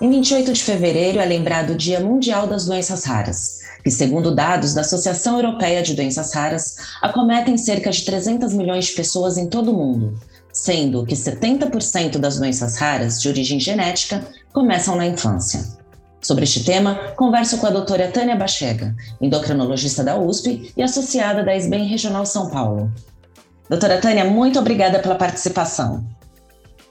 Em 28 de fevereiro é lembrado o Dia Mundial das Doenças Raras, que, segundo dados da Associação Europeia de Doenças Raras, acometem cerca de 300 milhões de pessoas em todo o mundo, sendo que 70% das doenças raras de origem genética começam na infância. Sobre este tema, converso com a doutora Tânia Bachega, endocrinologista da USP e associada da SBEM Regional São Paulo. Doutora Tânia, muito obrigada pela participação.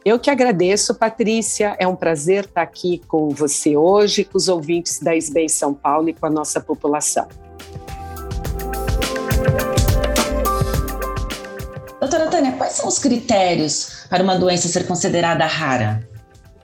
Eu que agradeço, Patrícia. É um prazer estar aqui com você hoje, com os ouvintes da SBEM São Paulo e com a nossa população. Doutora Tânia, quais são os critérios para uma doença ser considerada rara?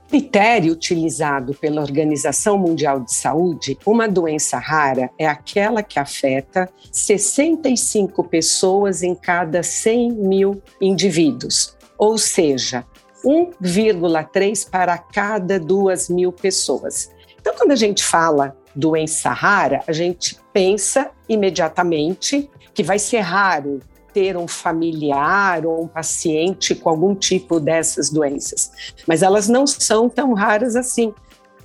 critério utilizado pela Organização Mundial de Saúde, uma doença rara é aquela que afeta 65 pessoas em cada 100 mil indivíduos, ou seja, 1,3 para cada 2 mil pessoas. Então, quando a gente fala doença rara, a gente pensa imediatamente que vai ser raro ter um familiar ou um paciente com algum tipo dessas doenças, mas elas não são tão raras assim.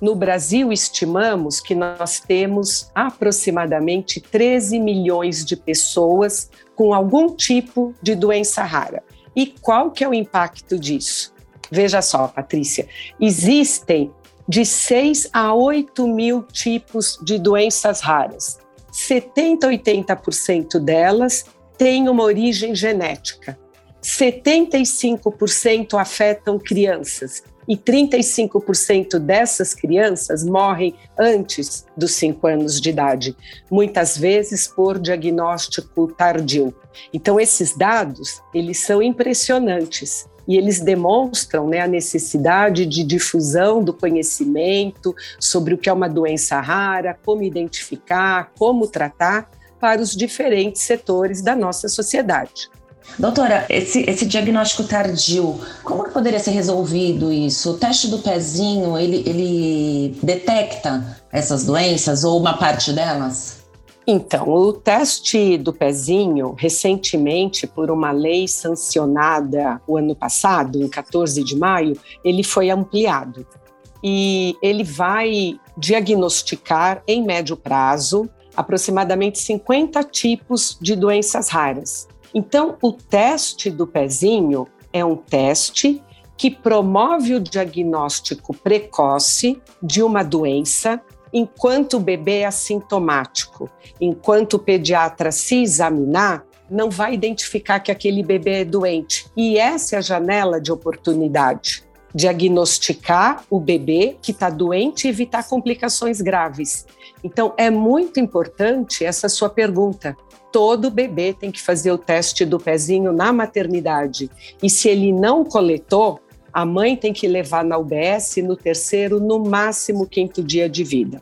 No Brasil, estimamos que nós temos aproximadamente 13 milhões de pessoas com algum tipo de doença rara. E qual que é o impacto disso? Veja só, Patrícia, existem de 6 a 8 mil tipos de doenças raras. 70 a 80% delas têm uma origem genética. 75% afetam crianças e 35% dessas crianças morrem antes dos 5 anos de idade, muitas vezes por diagnóstico tardio. Então esses dados, eles são impressionantes e eles demonstram né, a necessidade de difusão do conhecimento sobre o que é uma doença rara, como identificar, como tratar para os diferentes setores da nossa sociedade. Doutora, esse, esse diagnóstico tardio, como que poderia ser resolvido isso? O teste do pezinho, ele, ele detecta essas doenças ou uma parte delas? Então, o teste do pezinho, recentemente, por uma lei sancionada o ano passado, em 14 de maio, ele foi ampliado. E ele vai diagnosticar, em médio prazo, aproximadamente 50 tipos de doenças raras. Então, o teste do pezinho é um teste que promove o diagnóstico precoce de uma doença enquanto o bebê é assintomático. Enquanto o pediatra se examinar, não vai identificar que aquele bebê é doente. E essa é a janela de oportunidade. Diagnosticar o bebê que está doente e evitar complicações graves. Então, é muito importante essa sua pergunta. Todo bebê tem que fazer o teste do pezinho na maternidade. E se ele não coletou, a mãe tem que levar na UBS no terceiro, no máximo quinto dia de vida.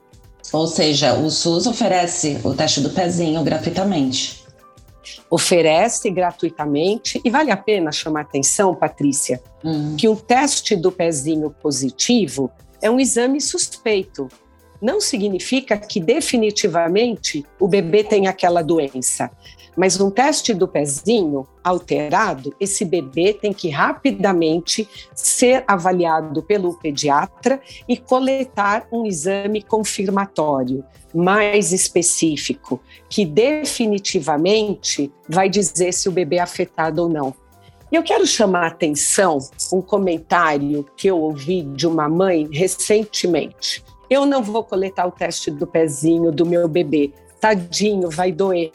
Ou seja, o SUS oferece o teste do pezinho gratuitamente. Oferece gratuitamente e vale a pena chamar atenção, Patrícia, hum. que um teste do pezinho positivo é um exame suspeito não significa que definitivamente o bebê tem aquela doença. Mas um teste do pezinho alterado, esse bebê tem que rapidamente ser avaliado pelo pediatra e coletar um exame confirmatório mais específico, que definitivamente vai dizer se o bebê é afetado ou não. E eu quero chamar a atenção um comentário que eu ouvi de uma mãe recentemente. Eu não vou coletar o teste do pezinho do meu bebê. Tadinho, vai doer.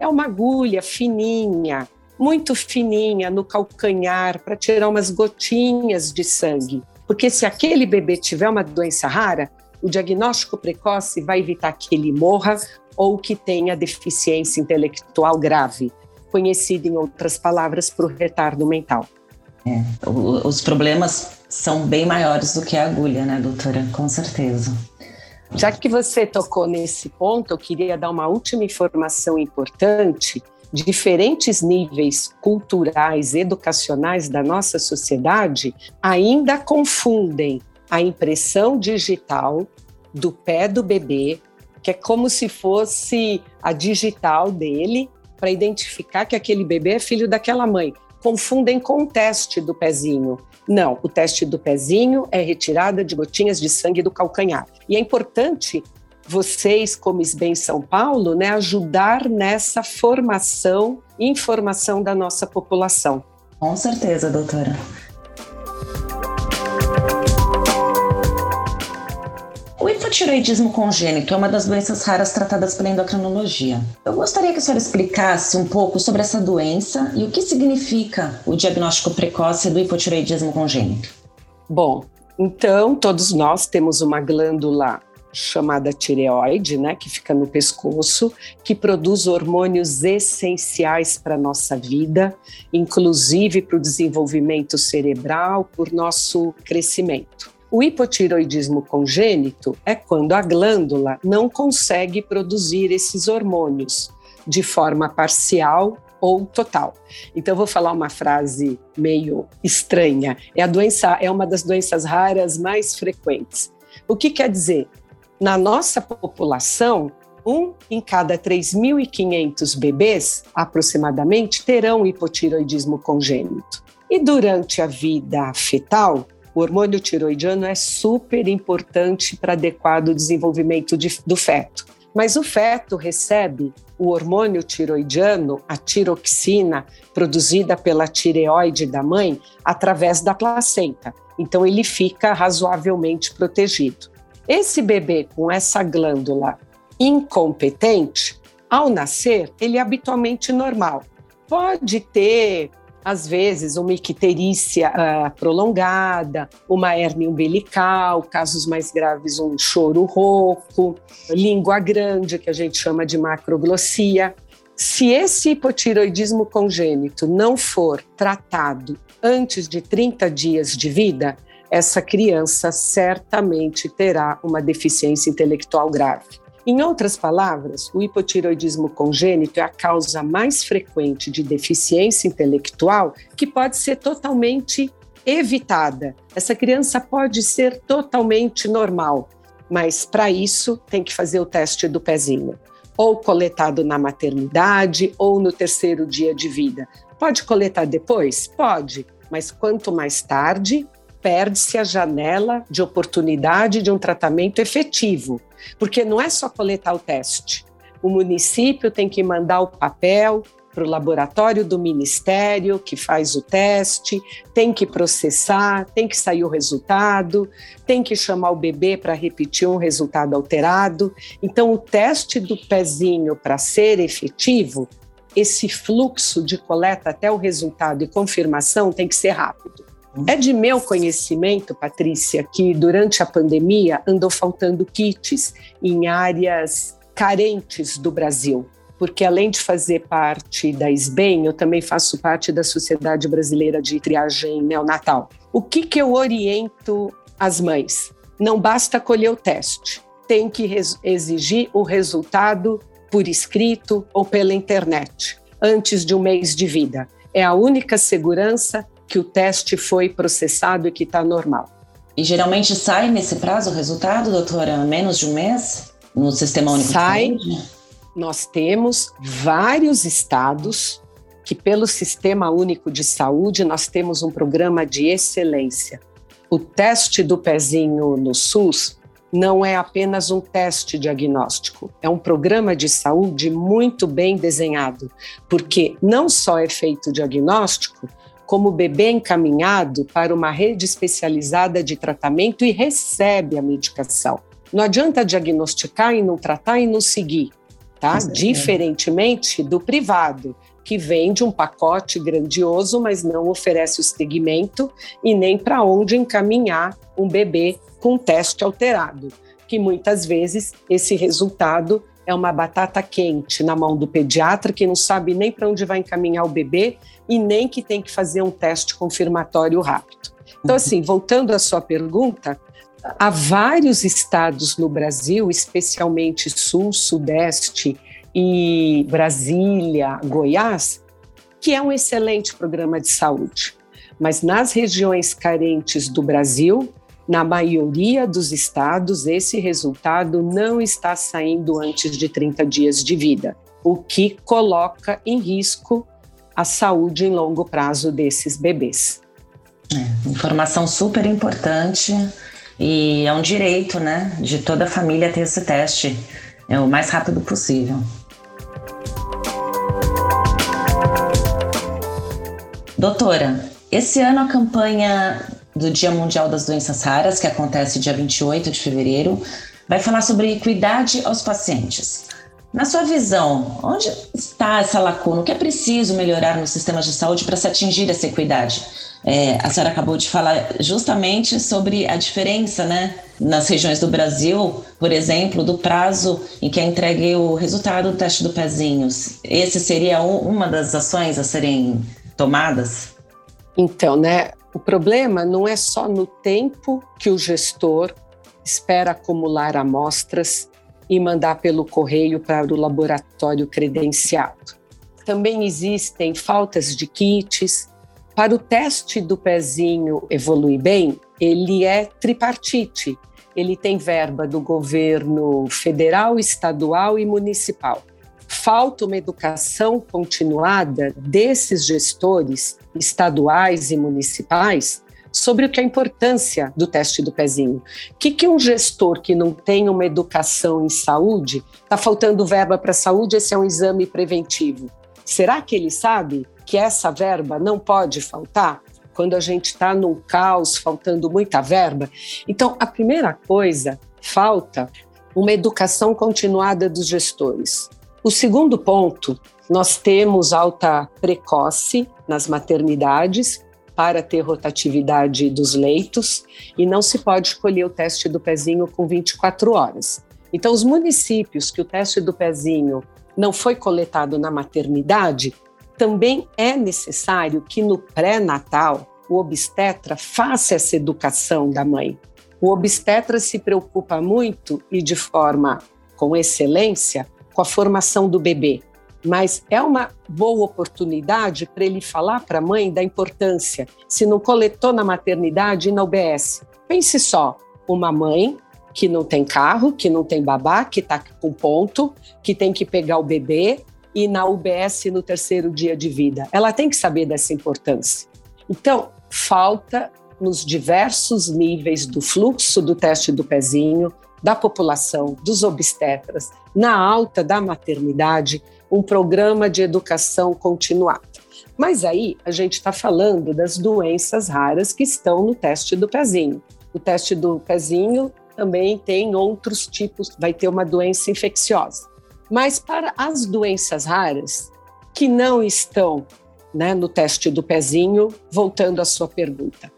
É uma agulha fininha, muito fininha no calcanhar para tirar umas gotinhas de sangue. Porque se aquele bebê tiver uma doença rara, o diagnóstico precoce vai evitar que ele morra ou que tenha deficiência intelectual grave, conhecida em outras palavras o retardo mental. É, os problemas são bem maiores do que a agulha, né, doutora? Com certeza. Já que você tocou nesse ponto, eu queria dar uma última informação importante. Diferentes níveis culturais, educacionais da nossa sociedade ainda confundem a impressão digital do pé do bebê, que é como se fosse a digital dele, para identificar que aquele bebê é filho daquela mãe. Confundem com o teste do pezinho Não, o teste do pezinho é retirada de gotinhas de sangue do calcanhar. E é importante vocês, como SBEM São Paulo, né, ajudar nessa formação informação da nossa população. Com certeza, doutora. Hipotiroidismo congênito é uma das doenças raras tratadas pela endocrinologia. Eu gostaria que a senhora explicasse um pouco sobre essa doença e o que significa o diagnóstico precoce do hipotiroidismo congênito. Bom, então todos nós temos uma glândula chamada tireoide, né, que fica no pescoço, que produz hormônios essenciais para a nossa vida, inclusive para o desenvolvimento cerebral, por nosso crescimento. O hipotiroidismo congênito é quando a glândula não consegue produzir esses hormônios de forma parcial ou total. Então vou falar uma frase meio estranha. É a doença é uma das doenças raras mais frequentes. O que quer dizer? Na nossa população, um em cada 3.500 bebês, aproximadamente, terão hipotiroidismo congênito. E durante a vida fetal, o hormônio tiroidiano é super importante para adequado desenvolvimento de, do feto. Mas o feto recebe o hormônio tiroidiano, a tiroxina, produzida pela tireoide da mãe, através da placenta. Então, ele fica razoavelmente protegido. Esse bebê com essa glândula incompetente, ao nascer, ele é habitualmente normal. Pode ter, às vezes, uma icterícia uh, prolongada, uma hernia umbilical, casos mais graves, um choro rouco, língua grande, que a gente chama de macroglossia. Se esse hipotiroidismo congênito não for tratado antes de 30 dias de vida, essa criança certamente terá uma deficiência intelectual grave. Em outras palavras, o hipotiroidismo congênito é a causa mais frequente de deficiência intelectual que pode ser totalmente evitada. Essa criança pode ser totalmente normal, mas para isso tem que fazer o teste do pezinho, ou coletado na maternidade ou no terceiro dia de vida. Pode coletar depois? Pode, mas quanto mais tarde, perde-se a janela de oportunidade de um tratamento efetivo, porque não é só coletar o teste. O município tem que mandar o papel para o laboratório do ministério que faz o teste, tem que processar, tem que sair o resultado, tem que chamar o bebê para repetir um resultado alterado. Então, o teste do pezinho, para ser efetivo, esse fluxo de coleta até o resultado e confirmação tem que ser rápido. É de meu conhecimento, Patrícia, que durante a pandemia andou faltando kits em áreas carentes do Brasil. Porque além de fazer parte da SBEM, eu também faço parte da Sociedade Brasileira de Triagem Neonatal. O que, que eu oriento as mães? Não basta colher o teste, tem que exigir o resultado por escrito ou pela internet, antes de um mês de vida. É a única segurança que o teste foi processado e que está normal. E geralmente sai nesse prazo o resultado, doutora? Menos de um mês? No Sistema Único sai, de Saúde? Nós temos vários estados que, pelo Sistema Único de Saúde, nós temos um programa de excelência. O teste do pezinho no SUS não é apenas um teste diagnóstico, é um programa de saúde muito bem desenhado, porque não só é feito diagnóstico, como bebê encaminhado para uma rede especializada de tratamento e recebe a medicação. Não adianta diagnosticar e não tratar e não seguir, tá? Diferentemente do privado, que vende um pacote grandioso, mas não oferece o segmento e nem para onde encaminhar um bebê com teste alterado, que muitas vezes esse resultado é uma batata quente na mão do pediatra que não sabe nem para onde vai encaminhar o bebê e nem que tem que fazer um teste confirmatório rápido. Então, assim, voltando à sua pergunta, há vários estados no Brasil, especialmente Sul, Sudeste e Brasília, Goiás, que é um excelente programa de saúde. Mas nas regiões carentes do Brasil, na maioria dos estados, esse resultado não está saindo antes de 30 dias de vida, o que coloca em risco a saúde em longo prazo desses bebês. É, informação super importante e é um direito, né, de toda a família ter esse teste é o mais rápido possível. Doutora, esse ano a campanha do Dia Mundial das Doenças Raras, que acontece dia 28 de fevereiro, vai falar sobre equidade aos pacientes. Na sua visão, onde está essa lacuna? O que é preciso melhorar no sistema de saúde para se atingir essa equidade? É, a senhora acabou de falar justamente sobre a diferença né, nas regiões do Brasil, por exemplo, do prazo em que é entregue o resultado do teste do pezinho. Esse seria uma das ações a serem tomadas? Então, né, o problema não é só no tempo que o gestor espera acumular amostras e mandar pelo correio para o laboratório credenciado. Também existem faltas de kits. Para o teste do pezinho evoluir bem, ele é tripartite. Ele tem verba do governo federal, estadual e municipal. Falta uma educação continuada desses gestores estaduais e municipais sobre o que é a importância do teste do pezinho. O que, que um gestor que não tem uma educação em saúde, está faltando verba para saúde, esse é um exame preventivo. Será que ele sabe que essa verba não pode faltar? Quando a gente está num caos, faltando muita verba. Então, a primeira coisa, falta uma educação continuada dos gestores. O segundo ponto, nós temos alta precoce nas maternidades, para ter rotatividade dos leitos e não se pode escolher o teste do pezinho com 24 horas. Então, os municípios que o teste do pezinho não foi coletado na maternidade, também é necessário que no pré-natal o obstetra faça essa educação da mãe. O obstetra se preocupa muito e de forma com excelência com a formação do bebê mas é uma boa oportunidade para ele falar para a mãe da importância, se não coletou na maternidade e na UBS. Pense só, uma mãe que não tem carro, que não tem babá, que está com ponto, que tem que pegar o bebê e na UBS no terceiro dia de vida. Ela tem que saber dessa importância. Então, falta nos diversos níveis do fluxo do teste do pezinho, da população, dos obstetras, na alta da maternidade, um programa de educação continuada. Mas aí a gente está falando das doenças raras que estão no teste do pezinho. O teste do pezinho também tem outros tipos, vai ter uma doença infecciosa. Mas para as doenças raras que não estão né, no teste do pezinho, voltando à sua pergunta,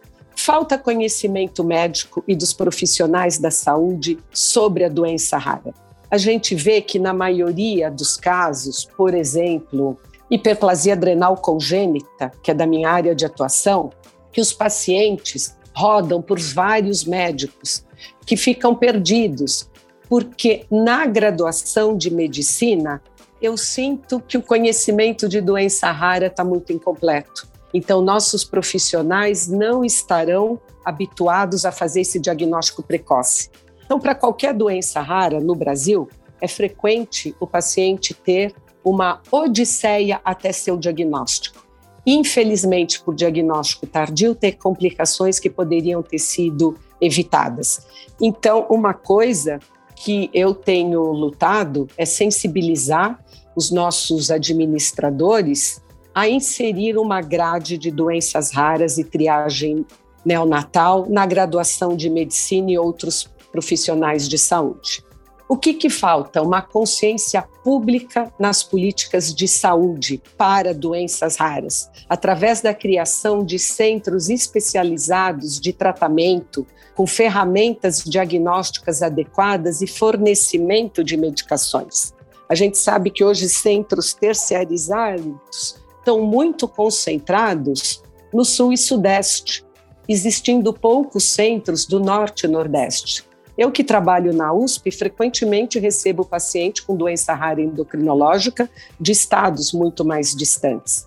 falta conhecimento médico e dos profissionais da saúde sobre a doença rara a gente vê que na maioria dos casos, por exemplo, hiperplasia adrenal congênita, que é da minha área de atuação, que os pacientes rodam por vários médicos que ficam perdidos, porque na graduação de medicina eu sinto que o conhecimento de doença rara está muito incompleto. Então, nossos profissionais não estarão habituados a fazer esse diagnóstico precoce. Então, para qualquer doença rara no Brasil, é frequente o paciente ter uma odisseia até seu diagnóstico. Infelizmente, por diagnóstico tardio, ter complicações que poderiam ter sido evitadas. Então, uma coisa que eu tenho lutado é sensibilizar os nossos administradores a inserir uma grade de doenças raras e triagem neonatal na graduação de medicina e outros profissionais de saúde. O que, que falta? Uma consciência pública nas políticas de saúde para doenças raras, através da criação de centros especializados de tratamento, com ferramentas diagnósticas adequadas e fornecimento de medicações. A gente sabe que hoje centros terciarizados estão muito concentrados no sul e sudeste, existindo poucos centros do norte e nordeste. Eu que trabalho na USP, frequentemente recebo paciente com doença rara endocrinológica de estados muito mais distantes.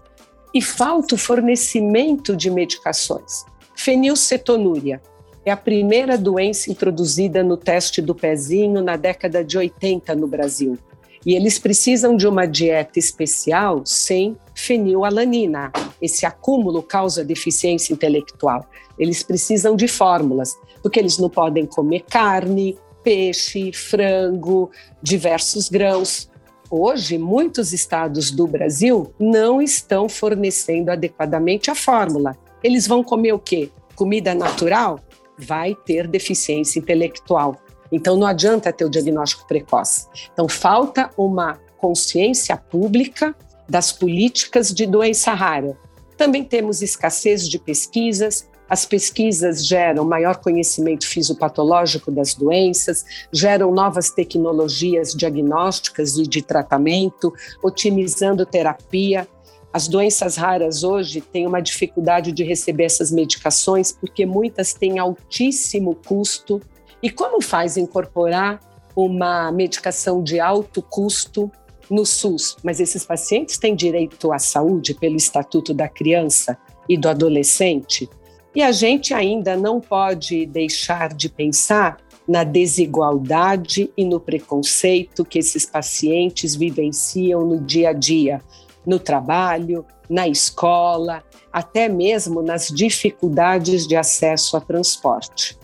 E falta o fornecimento de medicações. Fenilcetonúria é a primeira doença introduzida no teste do pezinho na década de 80 no Brasil. E eles precisam de uma dieta especial sem fenilalanina. esse acúmulo causa deficiência intelectual. Eles precisam de fórmulas, porque eles não podem comer carne, peixe, frango, diversos grãos. Hoje, muitos estados do Brasil não estão fornecendo adequadamente a fórmula. Eles vão comer o quê? Comida natural? Vai ter deficiência intelectual. Então, não adianta ter o diagnóstico precoce. Então, falta uma consciência pública das políticas de doença rara. Também temos escassez de pesquisas, as pesquisas geram maior conhecimento fisiopatológico das doenças, geram novas tecnologias diagnósticas e de tratamento, otimizando terapia. As doenças raras hoje têm uma dificuldade de receber essas medicações porque muitas têm altíssimo custo. E como faz incorporar uma medicação de alto custo no SUS? Mas esses pacientes têm direito à saúde pelo Estatuto da Criança e do Adolescente? E a gente ainda não pode deixar de pensar na desigualdade e no preconceito que esses pacientes vivenciam no dia a dia, no trabalho, na escola, até mesmo nas dificuldades de acesso a transporte.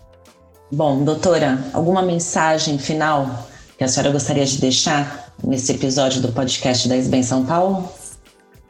Bom, doutora, alguma mensagem final que a senhora gostaria de deixar nesse episódio do podcast da SBEM São Paulo?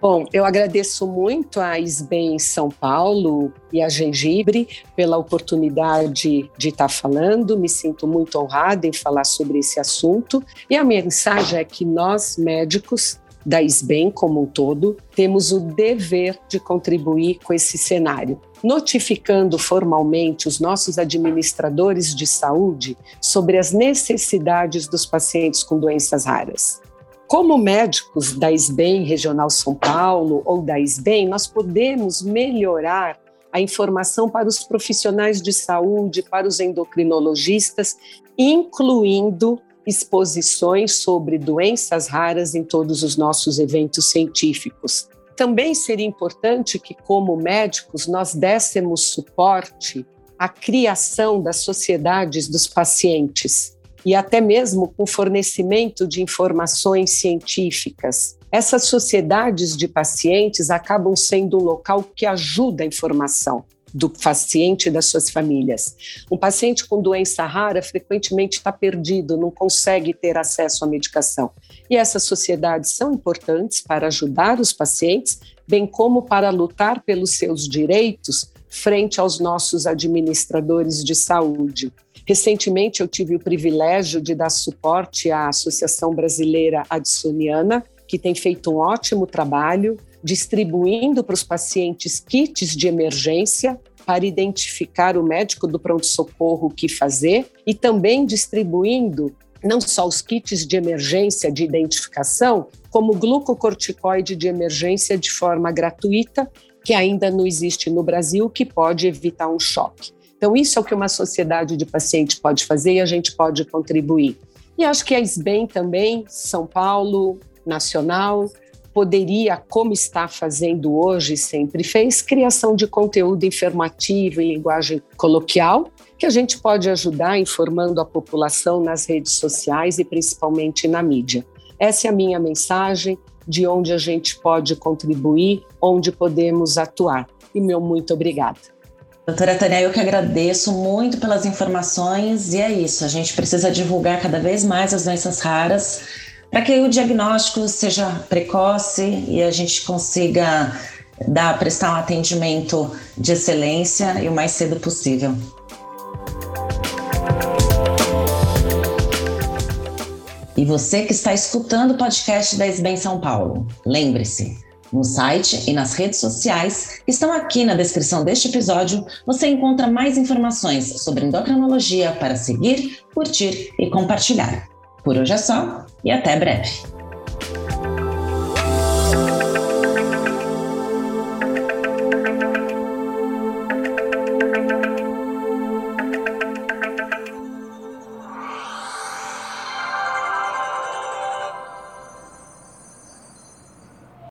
Bom, eu agradeço muito a SBEM São Paulo e a Gengibre pela oportunidade de estar falando. Me sinto muito honrada em falar sobre esse assunto. E a mensagem é que nós, médicos, da SBEM como um todo, temos o dever de contribuir com esse cenário, notificando formalmente os nossos administradores de saúde sobre as necessidades dos pacientes com doenças raras. Como médicos da SBEM Regional São Paulo ou da SBEM, nós podemos melhorar a informação para os profissionais de saúde, para os endocrinologistas, incluindo exposições sobre doenças raras em todos os nossos eventos científicos. Também seria importante que, como médicos, nós dessemos suporte à criação das sociedades dos pacientes e até mesmo com fornecimento de informações científicas. Essas sociedades de pacientes acabam sendo um local que ajuda a informação do paciente e das suas famílias. Um paciente com doença rara frequentemente está perdido, não consegue ter acesso à medicação. E essas sociedades são importantes para ajudar os pacientes, bem como para lutar pelos seus direitos frente aos nossos administradores de saúde. Recentemente, eu tive o privilégio de dar suporte à Associação Brasileira Addisoniana, que tem feito um ótimo trabalho distribuindo para os pacientes kits de emergência para identificar o médico do pronto-socorro o que fazer e também distribuindo não só os kits de emergência de identificação, como glucocorticoide de emergência de forma gratuita, que ainda não existe no Brasil, que pode evitar um choque. Então, isso é o que uma sociedade de paciente pode fazer e a gente pode contribuir. E acho que a SBEM também, São Paulo, nacional, poderia, como está fazendo hoje, sempre fez, criação de conteúdo informativo em linguagem coloquial, que a gente pode ajudar informando a população nas redes sociais e principalmente na mídia. Essa é a minha mensagem de onde a gente pode contribuir, onde podemos atuar. E meu muito obrigada. Doutora Tânia, eu que agradeço muito pelas informações e é isso, a gente precisa divulgar cada vez mais as doenças raras para que o diagnóstico seja precoce e a gente consiga dar, prestar um atendimento de excelência e o mais cedo possível. E você que está escutando o podcast da SBEM São Paulo, lembre-se, no site e nas redes sociais, estão aqui na descrição deste episódio, você encontra mais informações sobre endocrinologia para seguir, curtir e compartilhar. Por hoje é só e até breve.